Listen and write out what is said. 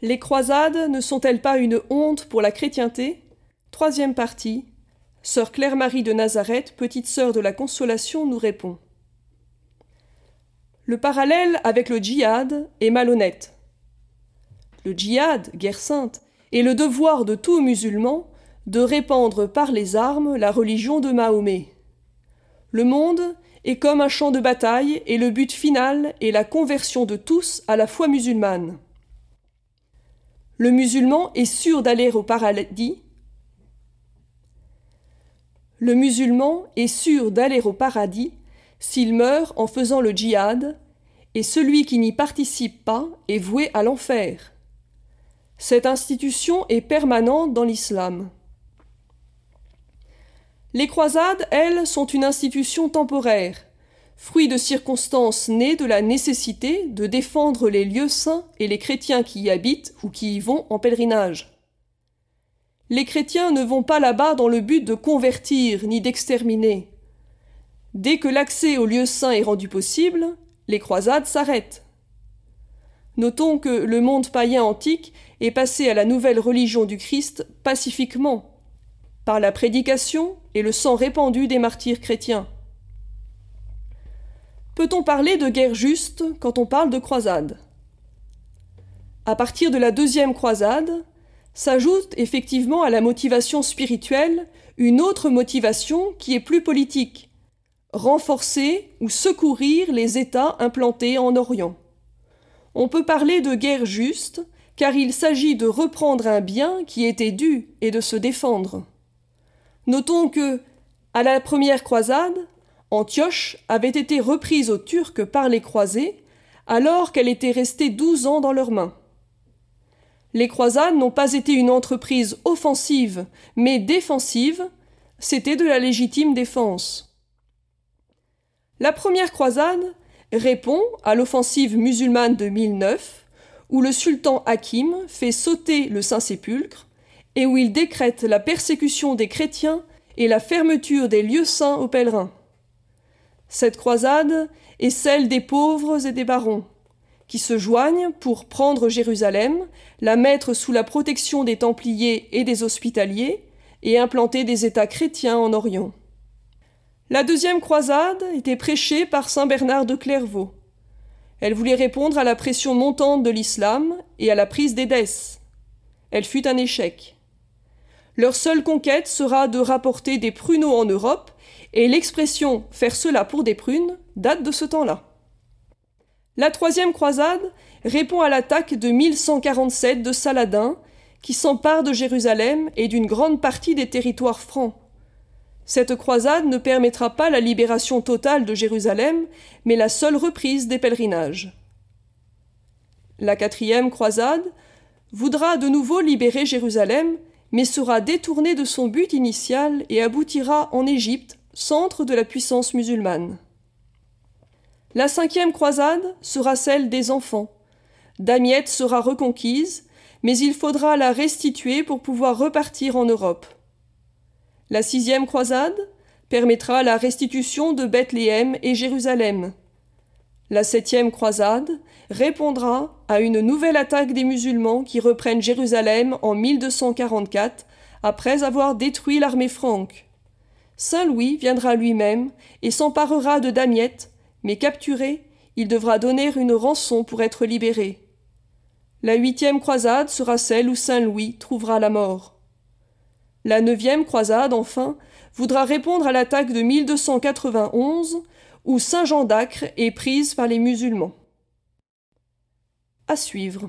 Les croisades ne sont-elles pas une honte pour la chrétienté? Troisième partie. Sœur Claire-Marie de Nazareth, petite sœur de la Consolation, nous répond. Le parallèle avec le djihad est malhonnête. Le djihad, guerre sainte, est le devoir de tout musulman de répandre par les armes la religion de Mahomet. Le monde est comme un champ de bataille et le but final est la conversion de tous à la foi musulmane. Le musulman est sûr d'aller au paradis. Le musulman est sûr d'aller au paradis s'il meurt en faisant le djihad, et celui qui n'y participe pas est voué à l'enfer. Cette institution est permanente dans l'islam. Les croisades, elles, sont une institution temporaire, fruit de circonstances nées de la nécessité de défendre les lieux saints et les chrétiens qui y habitent ou qui y vont en pèlerinage. Les chrétiens ne vont pas là-bas dans le but de convertir ni d'exterminer. Dès que l'accès aux lieux saints est rendu possible, les croisades s'arrêtent. Notons que le monde païen antique est passé à la nouvelle religion du Christ pacifiquement, par la prédication et le sang répandu des martyrs chrétiens. Peut-on parler de guerre juste quand on parle de croisade? À partir de la deuxième croisade, s'ajoute effectivement à la motivation spirituelle une autre motivation qui est plus politique, renforcer ou secourir les États implantés en Orient. On peut parler de guerre juste, car il s'agit de reprendre un bien qui était dû et de se défendre. Notons que, à la première croisade, Antioche avait été reprise aux Turcs par les croisés, alors qu'elle était restée douze ans dans leurs mains. Les croisades n'ont pas été une entreprise offensive, mais défensive, c'était de la légitime défense. La première croisade répond à l'offensive musulmane de 1009, où le sultan Hakim fait sauter le Saint-Sépulcre et où il décrète la persécution des chrétiens et la fermeture des lieux saints aux pèlerins. Cette croisade est celle des pauvres et des barons, qui se joignent pour prendre Jérusalem, la mettre sous la protection des Templiers et des Hospitaliers, et implanter des États chrétiens en Orient. La deuxième croisade était prêchée par saint Bernard de Clairvaux. Elle voulait répondre à la pression montante de l'islam et à la prise d'Édesse. Elle fut un échec. Leur seule conquête sera de rapporter des pruneaux en Europe, et l'expression faire cela pour des prunes date de ce temps-là. La troisième croisade répond à l'attaque de 1147 de Saladin, qui s'empare de Jérusalem et d'une grande partie des territoires francs. Cette croisade ne permettra pas la libération totale de Jérusalem, mais la seule reprise des pèlerinages. La quatrième croisade voudra de nouveau libérer Jérusalem, mais sera détournée de son but initial et aboutira en Égypte, centre de la puissance musulmane. La cinquième croisade sera celle des enfants. Damiette sera reconquise, mais il faudra la restituer pour pouvoir repartir en Europe. La sixième croisade permettra la restitution de Bethléem et Jérusalem. La septième croisade répondra à une nouvelle attaque des musulmans qui reprennent Jérusalem en 1244 après avoir détruit l'armée franque. Saint Louis viendra lui-même et s'emparera de Damiette, mais capturé, il devra donner une rançon pour être libéré. La huitième croisade sera celle où Saint Louis trouvera la mort. La neuvième croisade, enfin, voudra répondre à l'attaque de 1291, où Saint Jean d'Acre est prise par les musulmans. À suivre.